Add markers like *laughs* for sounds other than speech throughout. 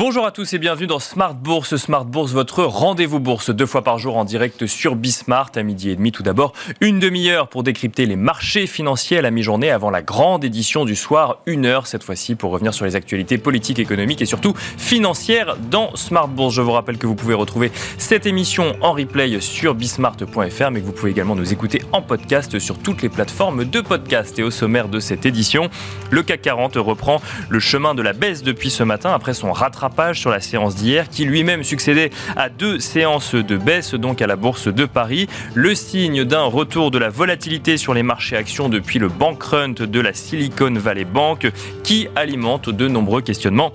Bonjour à tous et bienvenue dans Smart Bourse. Smart Bourse, votre rendez-vous bourse deux fois par jour en direct sur Bismart à midi et demi. Tout d'abord, une demi-heure pour décrypter les marchés financiers à la mi-journée avant la grande édition du soir. Une heure cette fois-ci pour revenir sur les actualités politiques, économiques et surtout financières dans Smart Bourse. Je vous rappelle que vous pouvez retrouver cette émission en replay sur bismart.fr mais que vous pouvez également nous écouter en podcast sur toutes les plateformes de podcast. Et au sommaire de cette édition, le CAC 40 reprend le chemin de la baisse depuis ce matin après son rattrapage rattrapage sur la séance d'hier qui lui-même succédait à deux séances de baisse donc à la bourse de Paris. Le signe d'un retour de la volatilité sur les marchés actions depuis le bank run de la Silicon Valley Bank qui alimente de nombreux questionnements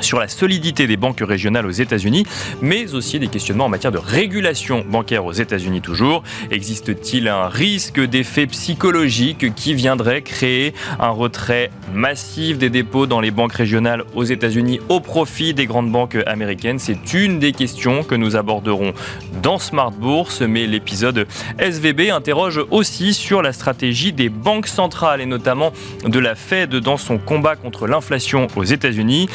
sur la solidité des banques régionales aux États-Unis, mais aussi des questionnements en matière de régulation bancaire aux États-Unis toujours. Existe-t-il un risque d'effet psychologique qui viendrait créer un retrait massif des dépôts dans les banques régionales aux États-Unis au profit des grandes banques américaines? C'est une des questions que nous aborderons dans Smart Bourse, mais l'épisode SVB interroge aussi sur la stratégie des banques centrales et notamment de la Fed dans son combat contre l'inflation aux États-Unis.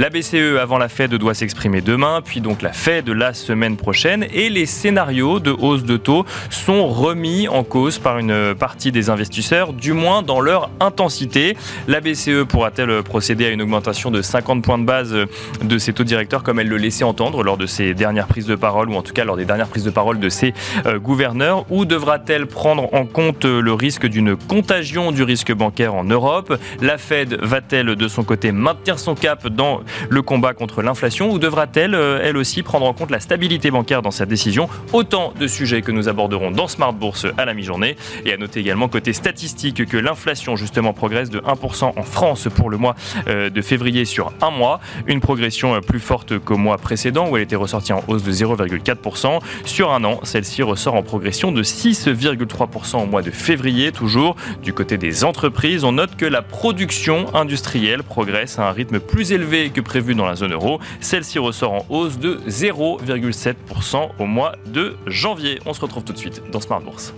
La BCE avant la Fed doit s'exprimer demain, puis donc la Fed la semaine prochaine. Et les scénarios de hausse de taux sont remis en cause par une partie des investisseurs, du moins dans leur intensité. La BCE pourra-t-elle procéder à une augmentation de 50 points de base de ses taux directeurs comme elle le laissait entendre lors de ses dernières prises de parole, ou en tout cas lors des dernières prises de parole de ses euh, gouverneurs, ou devra-t-elle prendre en compte le risque d'une contagion du risque bancaire en Europe? La Fed va-t-elle de son côté maintenir son cap dans le combat contre l'inflation ou devra-t-elle, euh, elle aussi, prendre en compte la stabilité bancaire dans sa décision Autant de sujets que nous aborderons dans Smart Bourse à la mi-journée. Et à noter également côté statistique que l'inflation justement progresse de 1% en France pour le mois euh, de février sur un mois, une progression euh, plus forte qu'au mois précédent où elle était ressortie en hausse de 0,4%. Sur un an, celle-ci ressort en progression de 6,3% au mois de février toujours. Du côté des entreprises, on note que la production industrielle progresse à un rythme plus élevé que prévu dans la zone euro. Celle-ci ressort en hausse de 0,7% au mois de janvier. On se retrouve tout de suite dans Smart Bourse.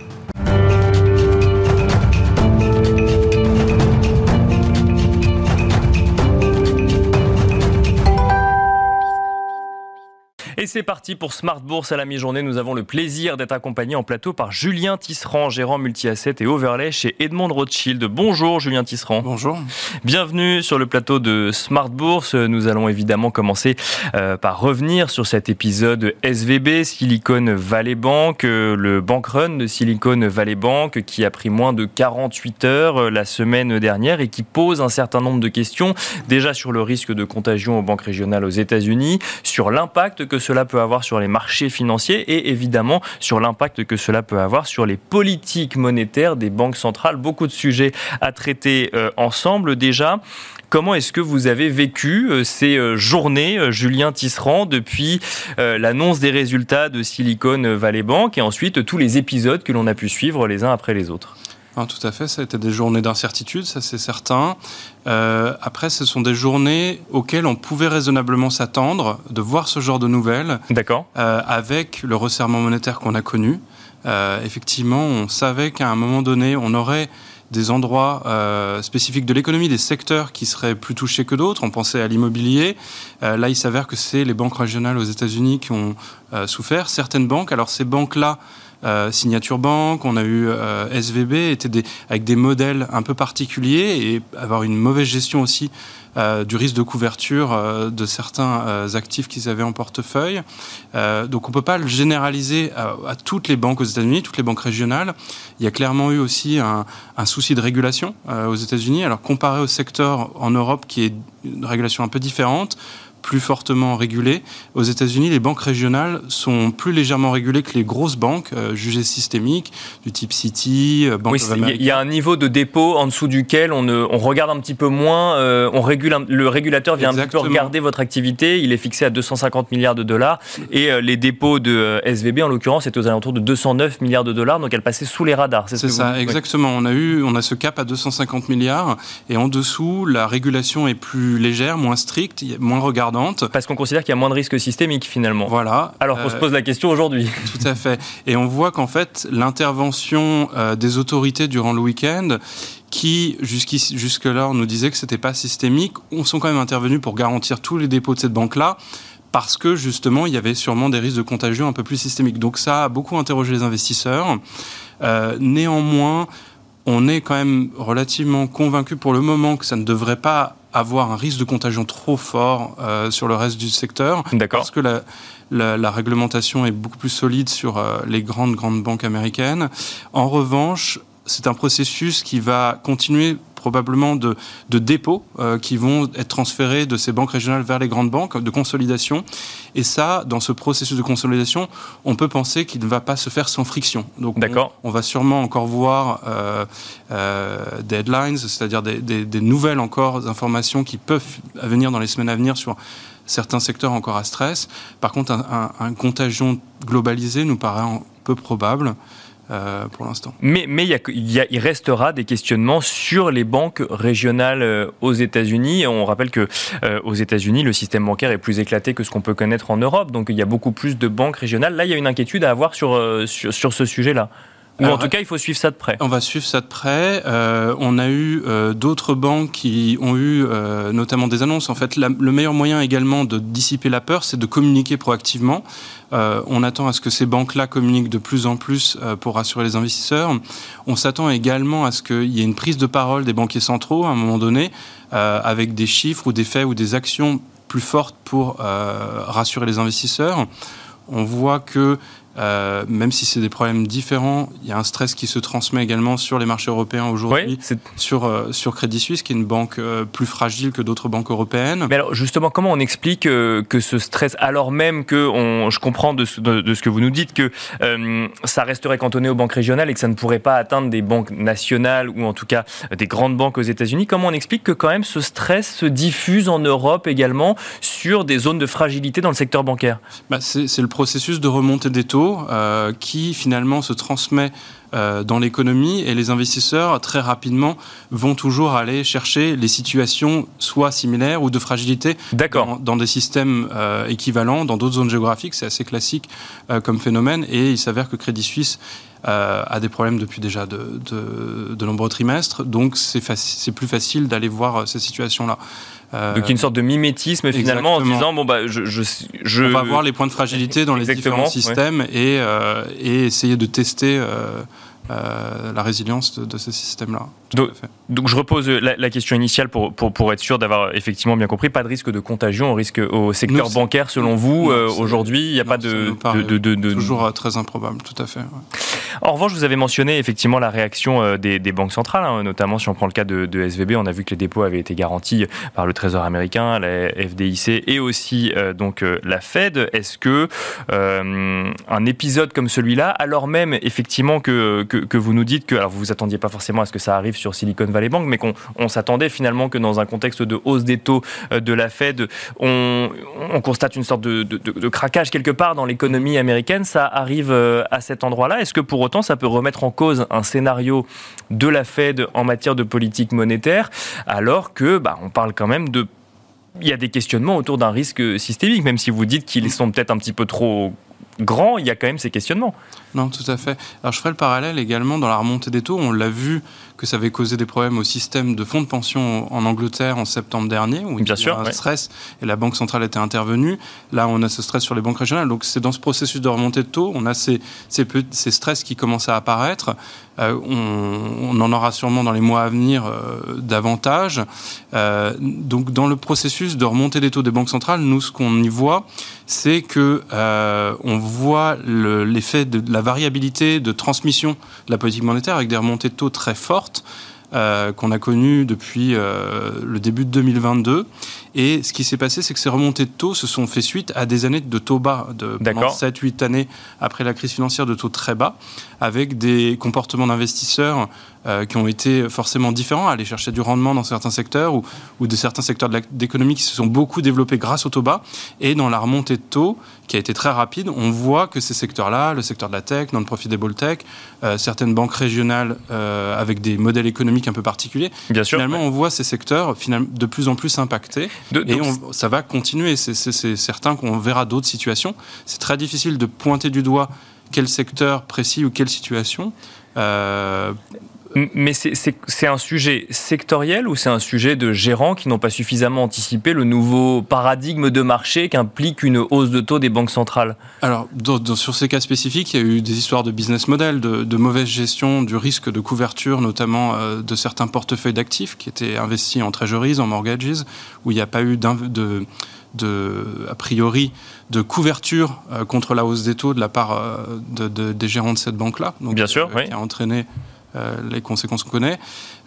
Et c'est parti pour Smart Bourse à la mi-journée. Nous avons le plaisir d'être accompagnés en plateau par Julien Tisserand, gérant multi-asset et overlay chez Edmond Rothschild. Bonjour Julien Tisserand. Bonjour. Bienvenue sur le plateau de Smart Bourse. Nous allons évidemment commencer euh, par revenir sur cet épisode SVB, Silicon Valley Bank, euh, le bank run de Silicon Valley Bank qui a pris moins de 48 heures euh, la semaine dernière et qui pose un certain nombre de questions déjà sur le risque de contagion aux banques régionales aux États-Unis, sur l'impact que cela peut avoir sur les marchés financiers et évidemment sur l'impact que cela peut avoir sur les politiques monétaires des banques centrales. Beaucoup de sujets à traiter euh, ensemble déjà. Comment est-ce que vous avez vécu euh, ces euh, journées, Julien Tisserand, depuis l'annonce des résultats de Silicon Valley Bank et ensuite tous les épisodes que l'on a pu suivre les uns après les autres? Tout à fait, ça a été des journées d'incertitude, ça c'est certain. Euh, après, ce sont des journées auxquelles on pouvait raisonnablement s'attendre de voir ce genre de nouvelles. D'accord. Euh, avec le resserrement monétaire qu'on a connu. Euh, effectivement, on savait qu'à un moment donné, on aurait des endroits spécifiques de l'économie, des secteurs qui seraient plus touchés que d'autres. On pensait à l'immobilier. là, il s'avère que c'est les banques régionales aux États-Unis qui ont souffert. Certaines banques, alors ces banques-là, euh, Signature Bank, on a eu euh, SVB, étaient avec des modèles un peu particuliers et avoir une mauvaise gestion aussi euh, du risque de couverture de certains actifs qu'ils avaient en portefeuille. donc on ne peut pas le généraliser à, toutes les banques aux États-Unis, toutes les banques régionales. Il y a clairement eu aussi un, un souci de régulation aux États-Unis. Alors comparé au secteur en Europe qui est une régulation un peu différente, plus fortement régulées. Aux États-Unis, les banques régionales sont plus légèrement régulées que les grosses banques euh, jugées systémiques, du type Citi, euh, Bank oui, Il y a un niveau de dépôt en dessous duquel on, on regarde un petit peu moins, euh, on régule le régulateur vient un petit peu regarder votre activité, il est fixé à 250 milliards de dollars, et les dépôts de SVB, en l'occurrence, étaient aux alentours de 209 milliards de dollars, donc elle passait sous les radars. C'est ça, exactement. On a eu, on a ce cap à 250 milliards, et en dessous, la régulation est plus légère, moins stricte, moins regardée ardente. Parce qu'on considère qu'il y a moins de risques systémiques finalement. Voilà. Alors qu'on se pose la question aujourd'hui. *laughs* Tout à fait. Et on voit qu'en fait, l'intervention des autorités durant le week-end, qui jusque-là on nous disait que c'était pas systémique, on sont quand même intervenus pour garantir tous les dépôts de cette banque-là parce que justement il y avait sûrement des risques de contagion un peu plus systémiques. Donc ça a beaucoup interrogé les investisseurs. Euh, néanmoins, on est quand même relativement convaincu pour le moment que ça ne devrait pas avoir un risque de contagion trop fort euh, sur le reste du secteur. Parce que la, la, réglementation est beaucoup plus solide sur euh, les grandes, grandes banques américaines. En revanche, c'est un processus qui va continuer probablement de, de dépôts euh, qui vont être transférés de ces banques régionales vers les grandes banques, de consolidation. Et ça, dans ce processus de consolidation, on peut penser qu'il ne va pas se faire sans friction. Donc, on, on, va sûrement encore voir euh, euh, deadlines, c'est-à-dire des, des, des, nouvelles encore informations qui peuvent venir dans les semaines à venir sur certains secteurs encore à stress. Par contre, un, un, un contagion globalisé nous paraît peu probable. Euh, pour l'instant. Mais, il, restera des questionnements sur les banques régionales euh, aux États-Unis. On rappelle que euh, aux États-Unis, le système bancaire est plus éclaté que ce qu'on peut connaître en Europe. Donc il y a beaucoup plus de banques régionales. Là, il y a une inquiétude à avoir sur, sur ce sujet-là. Ou en tout cas, il faut suivre ça de près. On va suivre ça de près. Euh, on a eu euh, d'autres banques qui ont eu euh, notamment des annonces. En fait, le meilleur moyen également de dissiper la peur, c'est de communiquer proactivement. on attend à ce que ces banques-là communiquent de plus en plus pour rassurer les investisseurs. On s'attend également à ce qu'il y ait une prise de parole des banquiers centraux à un moment donné, avec des chiffres ou des faits ou des actions plus fortes pour rassurer les investisseurs. On voit que euh, même si c'est des problèmes différents, il y a un stress qui se transmet également sur les marchés européens aujourd'hui, sur, euh, sur Crédit Suisse, qui est une banque euh, plus fragile que d'autres banques européennes. Mais alors justement, comment on explique que ce stress, alors même que on, je comprends de, de, ce que vous nous dites, que ça resterait cantonné aux banques régionales et que ça ne pourrait pas atteindre des banques nationales ou en tout cas des grandes banques aux États-Unis, comment on explique que quand même ce stress se diffuse en Europe également sur des zones de fragilité dans le secteur bancaire? Bah, C'est le processus de remontée des taux euh, qui finalement se transmet euh, dans l'économie et les investisseurs très rapidement vont toujours aller chercher les situations soit similaires ou de fragilité dans, dans, des systèmes euh, équivalents, dans d'autres zones géographiques. C'est assez classique comme phénomène et il s'avère que Crédit Suisse a des problèmes depuis déjà de, de, de nombreux trimestres, donc c'est plus facile d'aller voir ces situations-là. Euh, Donc une sorte de mimétisme finalement en disant bon bah je, je, je, on va voir les points de fragilité dans les différents systèmes et, euh, et essayer de tester euh, la résilience de, ces systèmes-là. Donc, donc, je repose la, question initiale pour, pour, pour être sûr d'avoir effectivement bien compris. Pas de risque de contagion au risque au secteur bancaire selon vous euh, aujourd'hui. Il n'y a pas de, de, de, toujours euh, très improbable, tout à fait. En revanche, vous avez mentionné effectivement la réaction des, des banques centrales, hein, notamment si on prend le cas de, SVB, on a vu que les dépôts avaient été garantis par le Trésor américain, la FDIC et aussi donc la Fed. Est-ce que un épisode comme celui-là, alors même effectivement que que, vous nous dites que, alors vous vous attendiez pas forcément à ce que ça arrive sur Silicon Valley Bank, mais qu'on s'attendait finalement que dans un contexte de hausse des taux euh, de la Fed, on, constate une sorte de, de craquage quelque part dans l'économie américaine. Ça arrive euh, à cet endroit-là. Est-ce que pour autant ça peut remettre en cause un scénario de la Fed en matière de politique monétaire, alors que bah, on parle quand même de il y a des questionnements autour d'un risque systémique, même si vous dites qu'ils sont peut-être un petit peu trop grands, il y a quand même ces questionnements. Non, tout à fait. Alors je ferai le parallèle également dans la remontée des taux. On l'a vu que ça avait causé des problèmes au système de fonds de pension en Angleterre en septembre dernier, où il y a un stress et la Banque centrale était intervenue. Là, on a ce stress sur les banques régionales. Donc c'est dans ce processus de remontée de taux, on a ces, ces, ces stress qui commencent à apparaître. Euh, on, en aura sûrement dans les mois à venir euh, davantage. Euh, donc dans le processus de remontée des taux des banques centrales, nous, ce qu'on y voit, c'est que on voit l'effet de la variabilité de transmission de la politique monétaire avec des remontées de taux très fortes. Euh, qu'on a connues depuis euh, le début de 2022. Et ce qui s'est passé, c'est que ces remontées de taux se sont fait suite à des années de taux bas, de 7-8 années après la crise financière de taux très bas, avec des comportements d'investisseurs euh, qui ont été forcément différents, aller chercher du rendement dans certains secteurs ou, ou de certains secteurs d'économie qui se sont beaucoup développés grâce au taux bas. Et dans la remontée de taux, qui a été très rapide, on voit que ces secteurs-là, le secteur de la tech, non-profitable tech, euh, certaines banques régionales euh, avec des modèles économiques un peu particuliers. Bien sûr. Finalement, on voit ces secteurs de plus en plus impactés. et ça va continuer. C'est certain qu'on verra d'autres situations. C'est très difficile de pointer du doigt quel secteur précis ou quelle situation. Euh, mais c'est un sujet sectoriel ou c'est un sujet de gérants qui n'ont pas suffisamment anticipé le nouveau paradigme de marché qu'implique une hausse de taux des banques centrales? Alors, sur ces cas spécifiques, il y a eu des histoires de business model, de, mauvaise gestion du risque de couverture, notamment euh, de certains portefeuilles d'actifs qui étaient investis en treasuries, en mortgages, où il n'y a pas eu de, de, a priori, de couverture euh, contre la hausse des taux de la part euh, des gérants de cette banque-là. Bien sûr, oui. qui a entraîné euh, les conséquences qu'on connaît.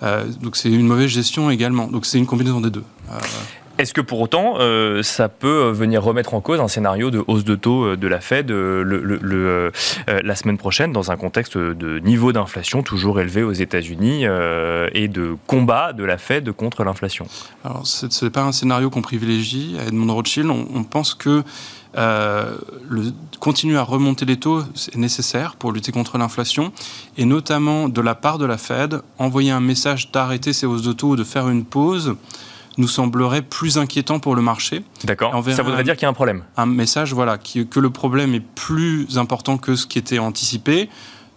Euh, donc c'est une mauvaise gestion également. Donc c'est une combinaison des deux. Euh, est-ce que pour autant, ça peut venir remettre en cause un scénario de hausse de taux de la Fed le, la semaine prochaine dans un contexte de niveau d'inflation toujours élevé aux États-Unis et de combat de la Fed contre l'inflation? Alors, ce n'est pas un scénario qu'on privilégie à Edmond Rothschild. on pense que euh, le, continuer à remonter les taux est nécessaire pour lutter contre l'inflation, et notamment de la part de la Fed, envoyer un message d'arrêter ces hausses de taux ou de faire une pause nous semblerait plus inquiétant pour le marché. D'accord. Ça voudrait dire qu'il y a un problème. Un message, voilà, que le problème est plus important que ce qui était anticipé,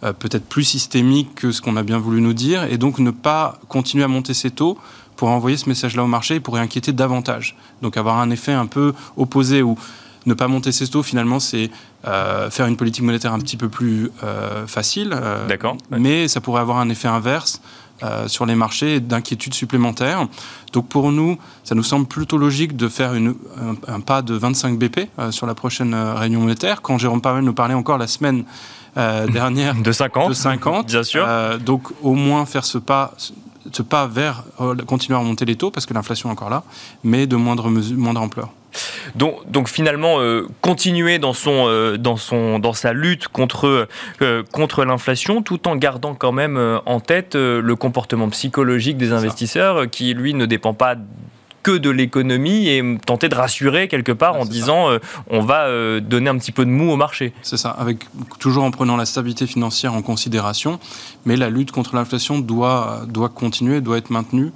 euh, peut-être plus systémique que ce qu'on a bien voulu nous dire, et donc ne pas continuer à monter ces taux pour envoyer ce message-là au marché et pourrait inquiéter davantage. Donc avoir un effet un peu opposé où ne pas monter ses taux, finalement, c'est euh, faire une politique monétaire un petit peu plus euh, facile. Euh, D'accord. Mais ça pourrait avoir un effet inverse sur les marchés d'inquiétude supplémentaire. Donc pour nous, ça nous semble plutôt logique de faire une, un, pas de 25 BP sur la prochaine réunion monétaire. Quand Jérôme Powell nous parlait encore la semaine *laughs* dernière de 50, de 50 bien sûr. donc au moins faire ce pas ce pas vers continuer à remonter les taux parce que l'inflation est encore là, mais de moindre, mesure, moindre ampleur. Donc, donc finalement, euh, continuer dans, son, euh, dans, son, dans sa lutte contre, euh, contre l'inflation, tout en gardant quand même en tête le comportement psychologique des investisseurs, qui lui ne dépend pas que de l'économie et tenter de rassurer quelque part en disant on va donner un petit peu de mou au marché. C'est ça, avec toujours en prenant la stabilité financière en considération, mais la lutte contre l'inflation doit, doit continuer, doit être maintenue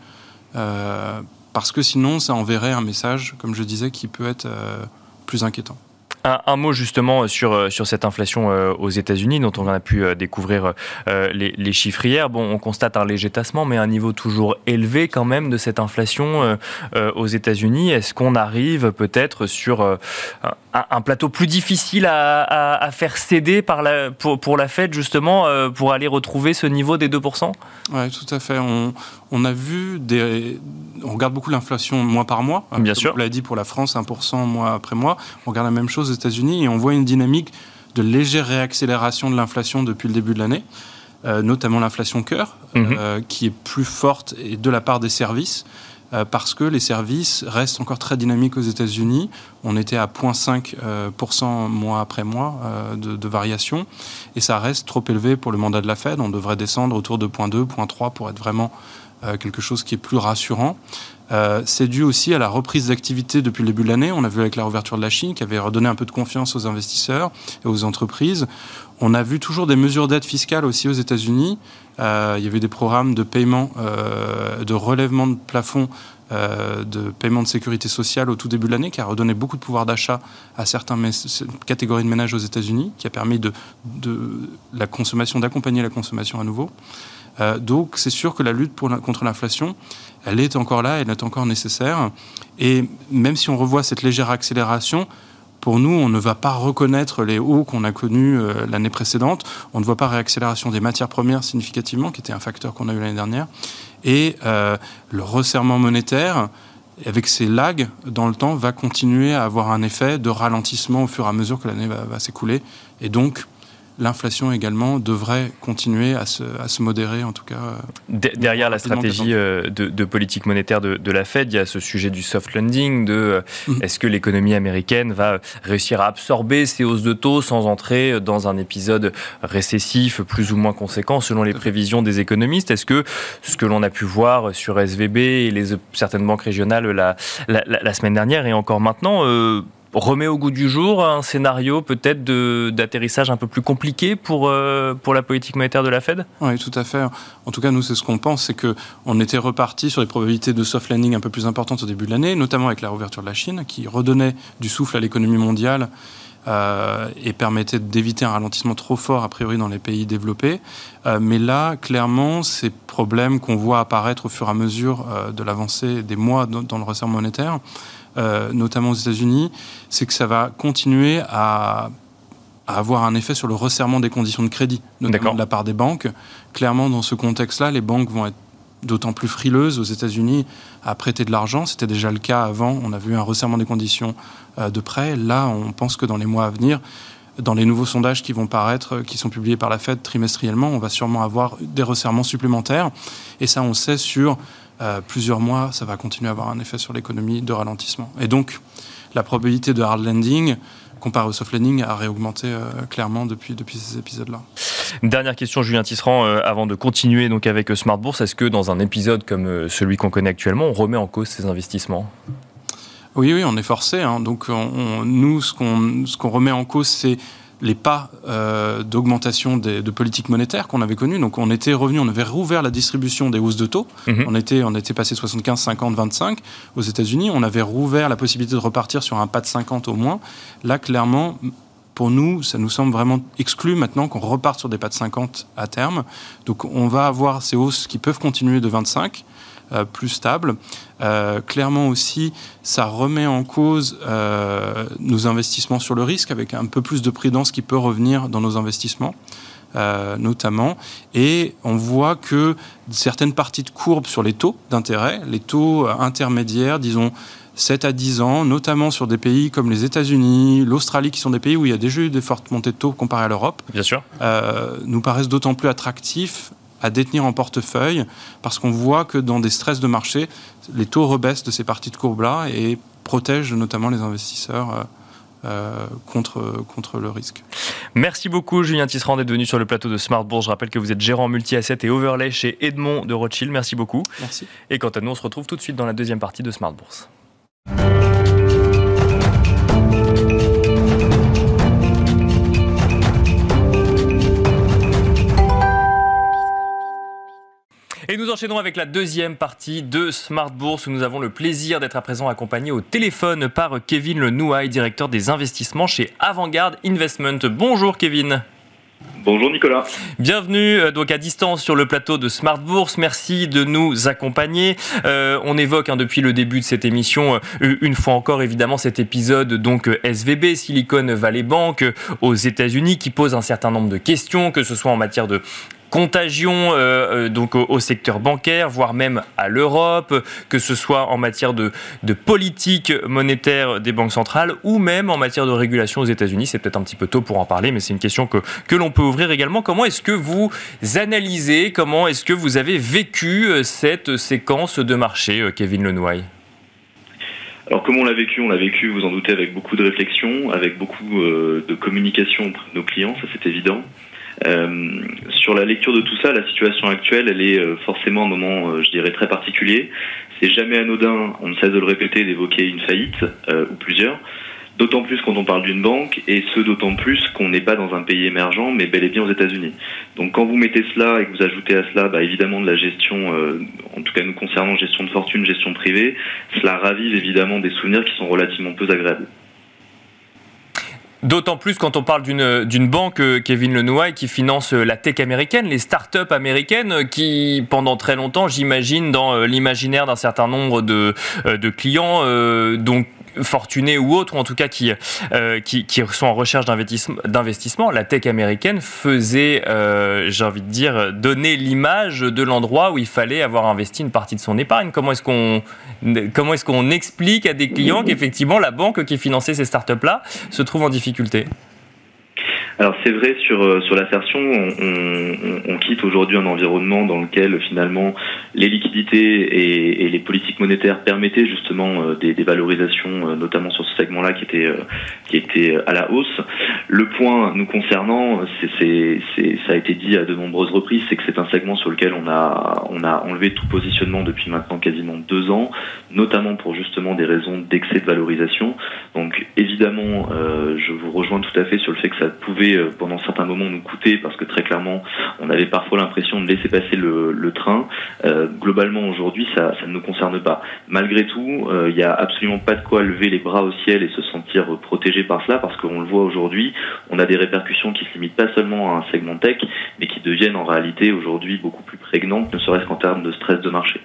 parce que sinon, ça enverrait un message, comme je disais, qui peut être euh, plus inquiétant. Un, mot justement sur, euh, sur cette inflation euh, aux États-Unis, dont on a pu découvrir les, chiffres hier. Bon, on constate un léger tassement, mais un niveau toujours élevé quand même de cette inflation aux États-Unis. Est-ce qu'on arrive peut-être sur un, plateau plus difficile à, faire céder par la, pour, pour la Fed, justement, pour aller retrouver ce niveau des 2% Oui, tout à fait. On, on a vu des. On regarde beaucoup l'inflation mois par mois. Bien sûr. On l'a dit pour la France, 1% mois après mois. On regarde la même chose aux États-Unis et on voit une dynamique de légère réaccélération de l'inflation depuis le début de l'année, euh, notamment l'inflation cœur, mhm. euh, qui est plus forte et de la part des services. Euh, parce que les services restent encore très dynamiques aux États-Unis. On était à 0,5% euh, mois après mois euh, de, variation, et ça reste trop élevé pour le mandat de la Fed. On devrait descendre autour de 0,2, 0,3 pour être vraiment quelque chose qui est plus rassurant. C'est dû aussi à la reprise d'activité depuis le début de l'année. On a vu avec la réouverture de la Chine qui avait redonné un peu de confiance aux investisseurs et aux entreprises. On a vu toujours des mesures d'aide fiscale aussi aux États-Unis euh, il y avait des programmes de paiement, euh, de relèvement de plafond euh, de paiement de sécurité sociale au tout début de l'année, qui a redonné beaucoup de pouvoir d'achat à certaines catégories de ménages aux États-Unis, qui a permis de, la consommation, d'accompagner la consommation à nouveau. Donc, c'est sûr que la lutte contre l'inflation, elle est encore là, elle est encore nécessaire. Et même si on revoit cette légère accélération, pour nous, on ne va pas reconnaître les hauts qu'on a connus euh, l'année précédente. On ne voit pas réaccélération des matières premières significativement, qui était un facteur qu'on a eu l'année dernière. Et euh, le resserrement monétaire, avec ses lags dans le temps, va continuer à avoir un effet de ralentissement au fur et à mesure que l'année va, va s'écouler. Et donc, l'inflation également devrait continuer à se, à se, modérer, en tout cas. derrière la stratégie euh, de, politique monétaire de, la Fed, il y a ce sujet du soft landing, de euh, mhm. est-ce que l'économie américaine va réussir à absorber ces hausses de taux sans entrer dans un épisode récessif plus ou moins conséquent selon les prévisions des économistes? Est-ce que ce que l'on a pu voir sur SVB et les, certaines banques régionales la, la, semaine dernière et encore maintenant, euh, remet au goût du jour un scénario peut-être d'atterrissage un peu plus compliqué pour, euh, pour la politique monétaire de la Fed? Oui, tout à fait. En tout cas, nous, c'est ce qu'on pense, c'est qu'on était reparti sur des probabilités de soft landing un peu plus importantes au début de l'année, notamment avec la réouverture de la Chine, qui redonnait du souffle à l'économie mondiale euh, et permettait d'éviter un ralentissement trop fort, a priori, dans les pays développés. Euh, mais là, clairement, ces problèmes qu'on voit apparaître au fur et à mesure de l'avancée des mois dans le resserrement monétaire, euh, notamment aux États-Unis, c'est que ça va continuer à, avoir un effet sur le resserrement des conditions de crédit, notamment de la part des banques. Clairement, dans ce contexte-là, les banques vont être d'autant plus frileuses aux États-Unis à prêter de l'argent. C'était déjà le cas avant. On a vu un resserrement des conditions euh, de prêt. Là, on pense que dans les mois à venir, dans les nouveaux sondages qui vont paraître, qui sont publiés par la Fed trimestriellement, on va sûrement avoir des resserrements supplémentaires. Et ça, on sait sur euh, plusieurs mois, ça va continuer à avoir un effet sur l'économie de ralentissement. Et donc, la probabilité de hard landing comparé au soft landing a réaugmenté euh, clairement depuis, depuis ces épisodes-là. Dernière question, Julien Tisserand, euh, avant de continuer donc avec Smart Bourse, est-ce que dans un épisode comme celui qu'on connaît actuellement, on remet en cause ces investissements? Oui, oui, on est forcé. Hein. Donc, nous, ce qu'on remet en cause, c'est les pas euh, d'augmentation de politique monétaire qu'on avait connus. Donc on était revenu, on avait rouvert la distribution des hausses de taux. Mhm. On, était, on était passé 75, 50, 25 aux États-Unis. On avait rouvert la possibilité de repartir sur un pas de 50 au moins. Là, clairement, pour nous, ça nous semble vraiment exclu maintenant qu'on reparte sur des pas de 50 à terme. Donc on va avoir ces hausses qui peuvent continuer de 25 euh, plus stable. Euh, clairement aussi, ça remet en cause euh, nos investissements sur le risque avec un peu plus de prudence qui peut revenir dans nos investissements. notamment. Et on voit que certaines parties de courbe sur les taux d'intérêt, les taux intermédiaires, disons 7 à 10 ans, notamment sur des pays comme les États-Unis, l'Australie, qui sont des pays où il y a déjà eu des fortes montées de taux comparé à l'Europe, Bien sûr. nous paraissent d'autant plus attractifs à détenir en portefeuille parce qu'on voit que dans des stress de marché, les taux rebaissent de ces parties de courbe-là et protègent notamment les investisseurs. Euh, euh, contre, contre le risque. Merci beaucoup Julien Tisserand d'être venu sur le plateau de Smart Bourse. Je rappelle que vous êtes gérant multi-asset et overlay chez Edmond de Rothschild. Merci beaucoup. Merci. Et quant à nous, on se retrouve tout de suite dans la deuxième partie de Smart Bourse. Et nous enchaînons avec la deuxième partie de Smart Bourse où nous avons le plaisir d'être à présent accompagnés au téléphone par Kevin Le Nouaille, directeur des investissements chez Avantgarde Investment. Bonjour Kevin. Bonjour Nicolas. Bienvenue euh, donc à distance sur le plateau de Smart Bourse. Merci de nous accompagner. Euh, on évoque hein, depuis le début de cette émission euh, une fois encore évidemment cet épisode donc SVB Silicon Valley Bank aux États-Unis qui pose un certain nombre de questions que ce soit en matière de contagion euh, euh, donc au, secteur bancaire, voire même à l'Europe, que ce soit en matière de, politique monétaire des banques centrales ou même en matière de régulation aux États-Unis. C'est peut-être un petit peu tôt pour en parler, mais c'est une question que, que l'on peut ouvrir également. Comment est-ce que vous analysez, comment est-ce que vous avez vécu euh, cette séquence de marché, Kevin Lenouaille? Alors comment on l'a vécu On l'a vécu, vous en doutez, avec beaucoup de réflexion, avec beaucoup de communication auprès de nos clients, ça c'est évident. Euh, sur la lecture de tout ça, la situation actuelle, elle est euh, forcément un moment, euh, je dirais, très particulier. C'est jamais anodin, on ne cesse de le répéter, d'évoquer une faillite, ou plusieurs. D'autant plus quand on parle d'une banque, et ce d'autant plus qu'on n'est pas dans un pays émergent, mais bel et bien aux États-Unis. Donc quand vous mettez cela et que vous ajoutez à cela, bah, évidemment de la gestion, en tout cas nous concernant gestion de fortune, gestion privée, cela ravive évidemment des souvenirs qui sont relativement peu agréables. D'autant plus quand on parle d'une banque, euh, Kevin Lenouaille, qui finance euh, la tech américaine, les startups américaines, euh, qui pendant très longtemps, j'imagine, dans l'imaginaire d'un certain nombre de, de clients, donc fortunés ou autres, ou en tout cas qui, euh, qui, sont en recherche d'investissement, la tech américaine faisait, euh, j'ai envie de dire, donner l'image de l'endroit où il fallait avoir investi une partie de son épargne. Comment est-ce qu'on comment est-ce qu'on explique à des clients qu'effectivement la banque qui finançait ces startups-là se trouve en difficulté? Alors c'est vrai sur euh, sur l'assertion, on, quitte aujourd'hui un environnement dans lequel finalement les liquidités et, les politiques monétaires permettaient justement euh, des, valorisations, euh, notamment sur ce segment-là qui était qui était à la hausse. Le point nous concernant, ça a été dit à de nombreuses reprises, c'est que c'est un segment sur lequel on a on a enlevé tout positionnement depuis maintenant quasiment deux ans, notamment pour justement des raisons d'excès de valorisation. Donc évidemment, je vous rejoins tout à fait sur le fait que ça pouvait euh, pendant certains moments nous coûter parce que très clairement on avait parfois l'impression de laisser passer le, train. Euh, globalement aujourd'hui ça, ne nous concerne pas. Malgré tout, euh, il n'y a absolument pas de quoi lever les bras au ciel et se sentir protégé par cela parce qu'on le voit aujourd'hui, on a des répercussions qui se limitent pas seulement à un segment tech mais qui deviennent en réalité aujourd'hui beaucoup plus prégnantes, ne serait-ce qu'en termes de stress de marché.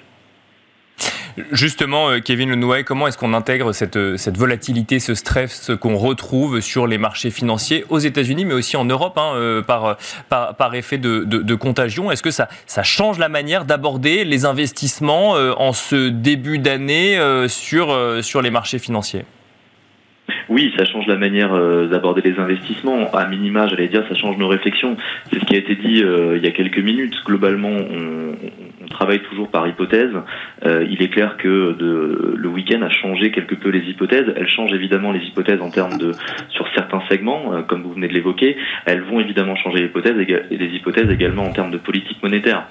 Justement, euh, Kevin Lenouet, comment est-ce qu'on intègre cette, euh, cette, volatilité, ce stress qu'on retrouve sur les marchés financiers aux États-Unis, mais aussi en Europe, hein, euh, par, effet de, contagion? Est-ce que ça, change la manière d'aborder les investissements en ce début d'année sur, sur les marchés financiers? Oui, ça change la manière d'aborder les investissements. À minima, j'allais dire, ça change nos réflexions. C'est ce qui a été dit il y a quelques minutes. Globalement, on, travaille toujours par hypothèse. Euh, il est clair que de, le week-end a changé quelque peu les hypothèses. Elles changent évidemment les hypothèses en termes de sur certains segments, euh, comme vous venez de l'évoquer. Elles vont évidemment changer les hypothèses et les hypothèses également en termes de politique monétaire.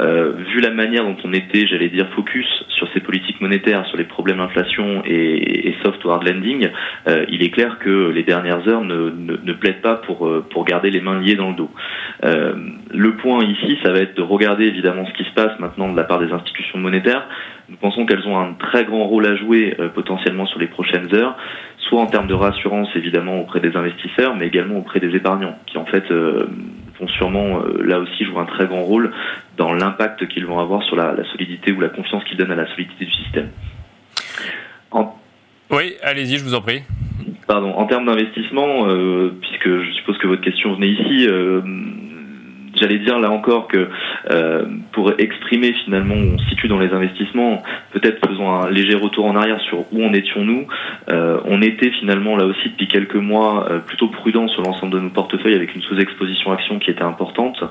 Euh, vu la manière dont on était, j'allais dire, focus sur ces politiques monétaires, sur les problèmes d'inflation et, et soft hard lending, euh, il est clair que les dernières heures ne, ne, plaident pas pour, euh, pour garder les mains liées dans le dos. Le point ici, ça va être de regarder évidemment ce qui se passe maintenant de la part des institutions monétaires. Nous pensons qu'elles ont un très grand rôle à jouer potentiellement sur les prochaines heures, soit en termes de rassurance évidemment auprès des investisseurs, mais également auprès des épargnants, qui en fait vont sûrement là aussi jouer un très grand rôle dans l'impact qu'ils vont avoir sur la, solidité ou la confiance qu'ils donnent à la solidité du système. Oui, allez-y, je vous en prie. Pardon, en termes d'investissement, euh, puisque je suppose que votre question venait ici, euh, j'allais dire là encore que euh, pour exprimer finalement où on se situe dans les investissements, peut-être faisons un léger retour en arrière sur où en étions-nous. Euh, on était finalement là aussi depuis quelques mois euh, plutôt prudent sur l'ensemble de nos portefeuilles avec une sous-exposition action qui était importante.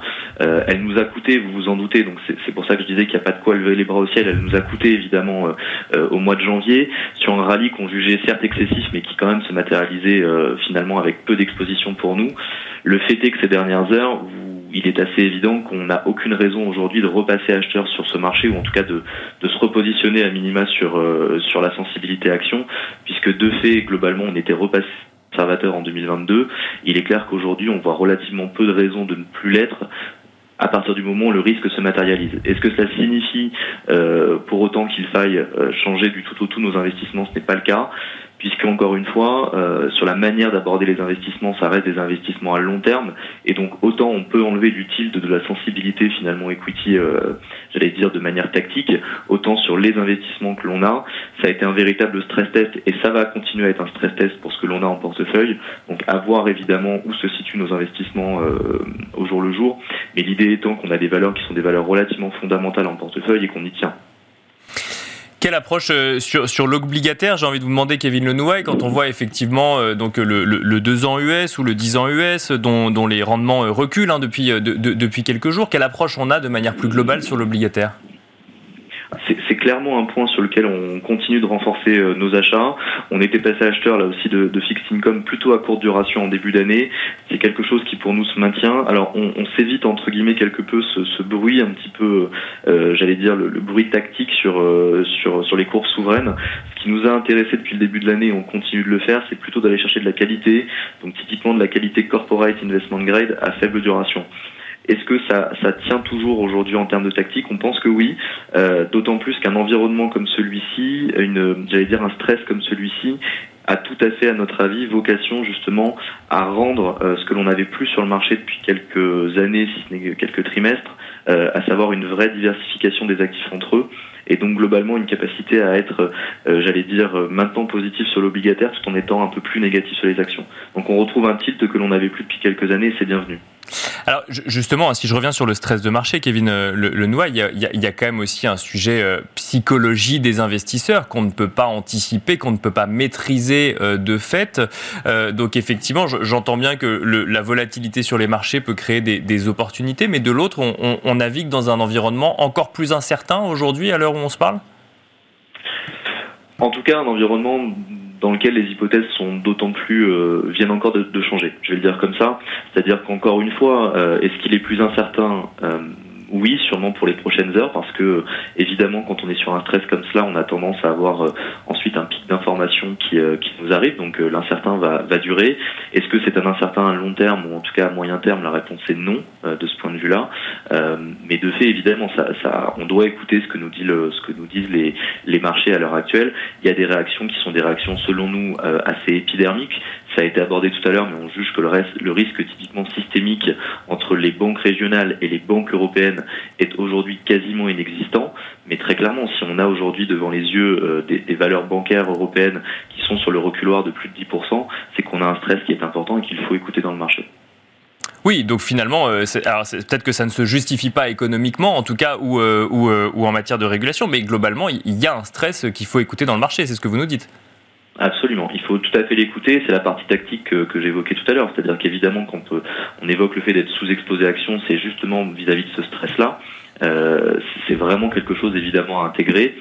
Euh, elle nous a coûté, vous vous en doutez, donc c'est pour ça que je disais qu'il n'y a pas de quoi lever les bras au ciel. Elle nous a coûté évidemment euh, au mois de janvier sur un rallye qu'on jugeait certes excessif, mais qui quand même se matérialisait finalement avec peu d'exposition pour nous. Le fait est que ces dernières heures, vous il est assez évident qu'on n'a aucune raison aujourd'hui de repasser acheteur sur ce marché ou en tout cas de, se repositionner à minima sur, euh, sur la sensibilité action, puisque de fait, globalement, on était repassé conservateur en 2022. Il est clair qu'aujourd'hui, on voit relativement peu de raisons de ne plus l'être à partir du moment où le risque se matérialise. Est-ce que cela signifie euh, pour autant qu'il faille euh, changer du tout au tout nos investissements? Ce n'est pas le cas puisque encore une fois, euh, sur la manière d'aborder les investissements, ça reste des investissements à long terme, et donc autant on peut enlever du tilt de la sensibilité finalement equity, euh, j'allais dire de manière tactique, autant sur les investissements que l'on a, ça a été un véritable stress test, et ça va continuer à être un stress test pour ce que l'on a en portefeuille, donc à voir évidemment où se situent nos investissements euh, au jour le jour, mais l'idée étant qu'on a des valeurs qui sont des valeurs relativement fondamentales en portefeuille et qu'on y tient. Quelle approche euh, sur, l'obligataire? J'ai envie de vous demander, Kevin Lenouet, quand on voit effectivement euh, donc le, le, 2 ans US ou le 10 ans US dont, les rendements euh, reculent hein, depuis, de, depuis quelques jours, quelle approche on a de manière plus globale sur l'obligataire? Clairement un point sur lequel on continue de renforcer euh, nos achats. On était passé acheteur là aussi de, de fixed income plutôt à courte duration en début d'année. C'est quelque chose qui pour nous se maintient. Alors on, on s'évite entre guillemets quelque peu ce, ce bruit un petit peu, euh, j'allais dire le, bruit tactique sur euh, sur sur les courses souveraines. Ce qui nous a intéressé depuis le début de l'année, on continue de le faire, c'est plutôt d'aller chercher de la qualité. Donc typiquement de la qualité corporate investment grade à faible duration. Est-ce que ça, ça, tient toujours aujourd'hui en termes de tactique? On pense que oui, euh, d'autant plus qu'un environnement comme celui-ci, j'allais dire un stress comme celui-ci, a tout à fait, à notre avis, vocation justement à rendre euh, ce que l'on n'avait plus sur le marché depuis quelques années, si ce n'est quelques trimestres, euh, à savoir une vraie diversification des actifs entre eux. et donc globalement une capacité à être, j'allais dire, maintenant positif sur l'obligataire tout en étant un peu plus négatif sur les actions. Donc on retrouve un titre que l'on n'avait plus depuis quelques années et c'est bienvenu. Alors justement, si je reviens sur le stress de marché, Kevin euh, Le, le il, y a, quand même aussi un sujet euh, psychologie des investisseurs qu'on ne peut pas anticiper, qu'on ne peut pas maîtriser euh, de fait. donc effectivement, j'entends bien que la volatilité sur les marchés peut créer des, opportunités, mais de l'autre, on, navigue dans un environnement encore plus incertain aujourd'hui à l'heure où on se parle? En tout cas, un environnement dans lequel les hypothèses sont d'autant plus euh, viennent encore de, changer. Je vais le dire comme ça, c'est-à-dire qu'encore une fois, euh, est-ce qu'il est plus incertain euh, oui, sûrement pour les prochaines heures, parce que évidemment, quand on est sur un stress comme cela, on a tendance à avoir euh, ensuite un pic d'informations qui, euh, qui nous arrive, donc euh, l'incertain va, va durer. Est-ce que c'est un incertain à long terme ou en tout cas à moyen terme? La réponse est non de ce point de vue-là. mais de fait, évidemment, ça, ça, on doit écouter ce que nous, dit le, ce que nous disent les, les marchés à l'heure actuelle. Il y a des réactions qui sont des réactions, selon nous, assez épidermiques. Ça a été abordé tout à l'heure, mais on juge que le, reste, le risque typiquement systémique entre les banques régionales et les banques européennes est aujourd'hui quasiment inexistant. Mais très clairement, si on a aujourd'hui devant les yeux euh, des, valeurs bancaires européennes qui sont sur le reculoir de plus de 10%, c'est qu'on a un stress qui est important et qu'il faut écouter dans le marché. Oui, donc finalement, euh, peut-être que ça ne se justifie pas économiquement, en tout cas, ou, euh, en matière de régulation, mais globalement, il y a un stress qu'il faut écouter dans le marché, c'est ce que vous nous dites. Absolument, il faut tout à fait l'écouter. C'est la partie tactique que, j'évoquais tout à l'heure, c'est-à-dire qu'évidemment, quand on évoque le fait d'être sous-exposé à action, c'est justement vis-à-vis de ce stress-là. Euh, c'est vraiment quelque chose évidemment à intégrer.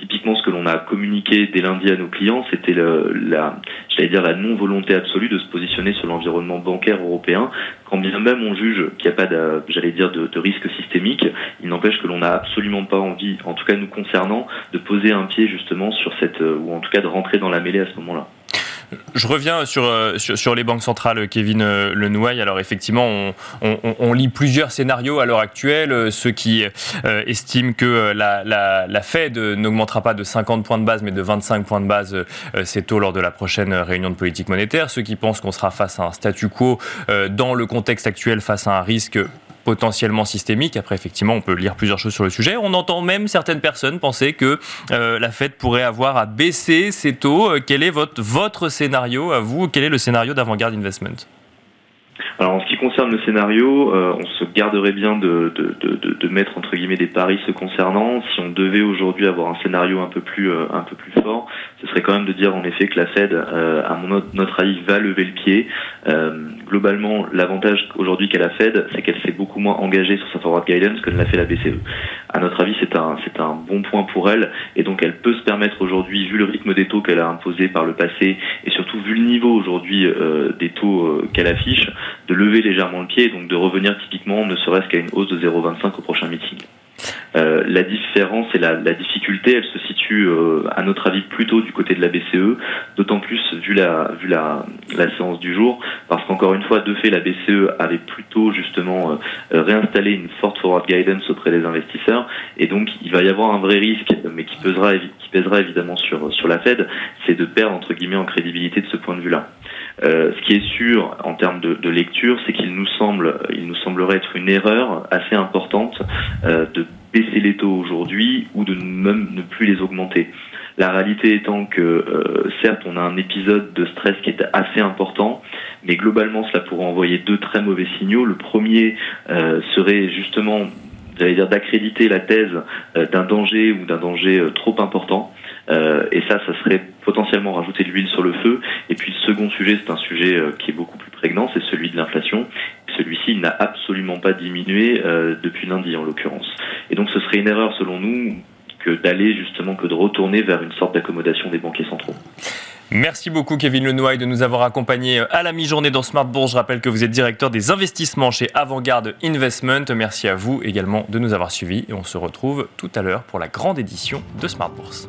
Typiquement, ce que l'on a communiqué dès lundi à nos clients, c'était la, j'allais dire la non volonté absolue de se positionner sur l'environnement bancaire européen. Quand bien même on juge qu'il n'y a pas, j'allais dire, de, de, risque systémique, il n'empêche que l'on n'a absolument pas envie, en tout cas nous concernant, de poser un pied justement sur cette, ou en tout cas de rentrer dans la mêlée à ce moment-là. Je reviens sur, euh, sur, les banques centrales, Kevin euh, Lenouaille. Alors effectivement, on, lit plusieurs scénarios à l'heure actuelle. Euh, ceux qui estiment que la, Fed n'augmentera pas de 50 points de base, mais de 25 points de base ses taux lors de la prochaine réunion de politique monétaire. Ceux qui pensent qu'on sera face à un statu quo dans le contexte actuel, face à un risque potentiellement systémique. Après, effectivement, on peut lire plusieurs choses sur le sujet. On entend même certaines personnes penser que euh, la Fed pourrait avoir à baisser ses taux. Euh, quel est votre, scénario à vous? Quel est le scénario d'Avant-Garde Investment? Alors en ce qui concerne le scénario, euh, on se garderait bien de, mettre entre guillemets des paris se concernant. Si on devait aujourd'hui avoir un scénario un peu plus fort, ce serait quand même de dire en effet que la Fed, euh, à mon, notre avis, va lever le pied. globalement, l'avantage aujourd'hui qu'a la Fed, c'est qu'elle s'est beaucoup moins engagée sur sa forward guidance que ne l'a fait la BCE. À notre avis, c'est un c'est un bon point pour elle et donc elle peut se permettre aujourd'hui, vu le rythme des taux qu'elle a imposé par le passé et surtout vu le niveau aujourd'hui des taux qu'elle affiche, de lever légèrement le pied et donc de revenir typiquement ne serait-ce qu'à une hausse de 0,25 au prochain meeting. Euh, la différence et la, la, difficulté, elle se situe euh, à notre avis plutôt du côté de la BCE, d'autant plus vu la vu la, la séance du jour, parce qu'encore une fois, de fait, la BCE avait plutôt justement euh, réinstallé une forte forward guidance auprès des investisseurs, et donc il va y avoir un vrai risque, mais qui pèsera qui pèsera évidemment sur sur la Fed, c'est de perdre entre guillemets en crédibilité de ce point de vue-là. Euh, ce qui est sûr en termes de, de lecture, c'est qu'il nous semble, il nous semblerait être une erreur assez importante euh, de baisser les taux aujourd'hui ou de même ne plus les augmenter. La réalité étant que, euh, certes, on a un épisode de stress qui est assez important, mais globalement, cela pourrait envoyer deux très mauvais signaux. Le premier euh, serait justement, j'allais dire, d'accréditer la thèse euh, d'un danger ou d'un danger trop important. Euh, et ça, ça serait potentiellement rajouter de l'huile sur le feu. Et puis le second sujet, c'est un sujet euh, qui est beaucoup plus c'est celui de l'inflation. Celui-ci n'a absolument pas diminué euh, depuis lundi en l'occurrence. Et donc ce serait une erreur selon nous que d'aller justement que de retourner vers une sorte d'accommodation des banquiers centraux. Merci beaucoup Kevin Lenoy de nous avoir accompagnés à la mi-journée dans Smart Bourse. Je rappelle que vous êtes directeur des investissements chez Avantgarde Investment. Merci à vous également de nous avoir suivis et on se retrouve tout à l'heure pour la grande édition de Smart Bourse.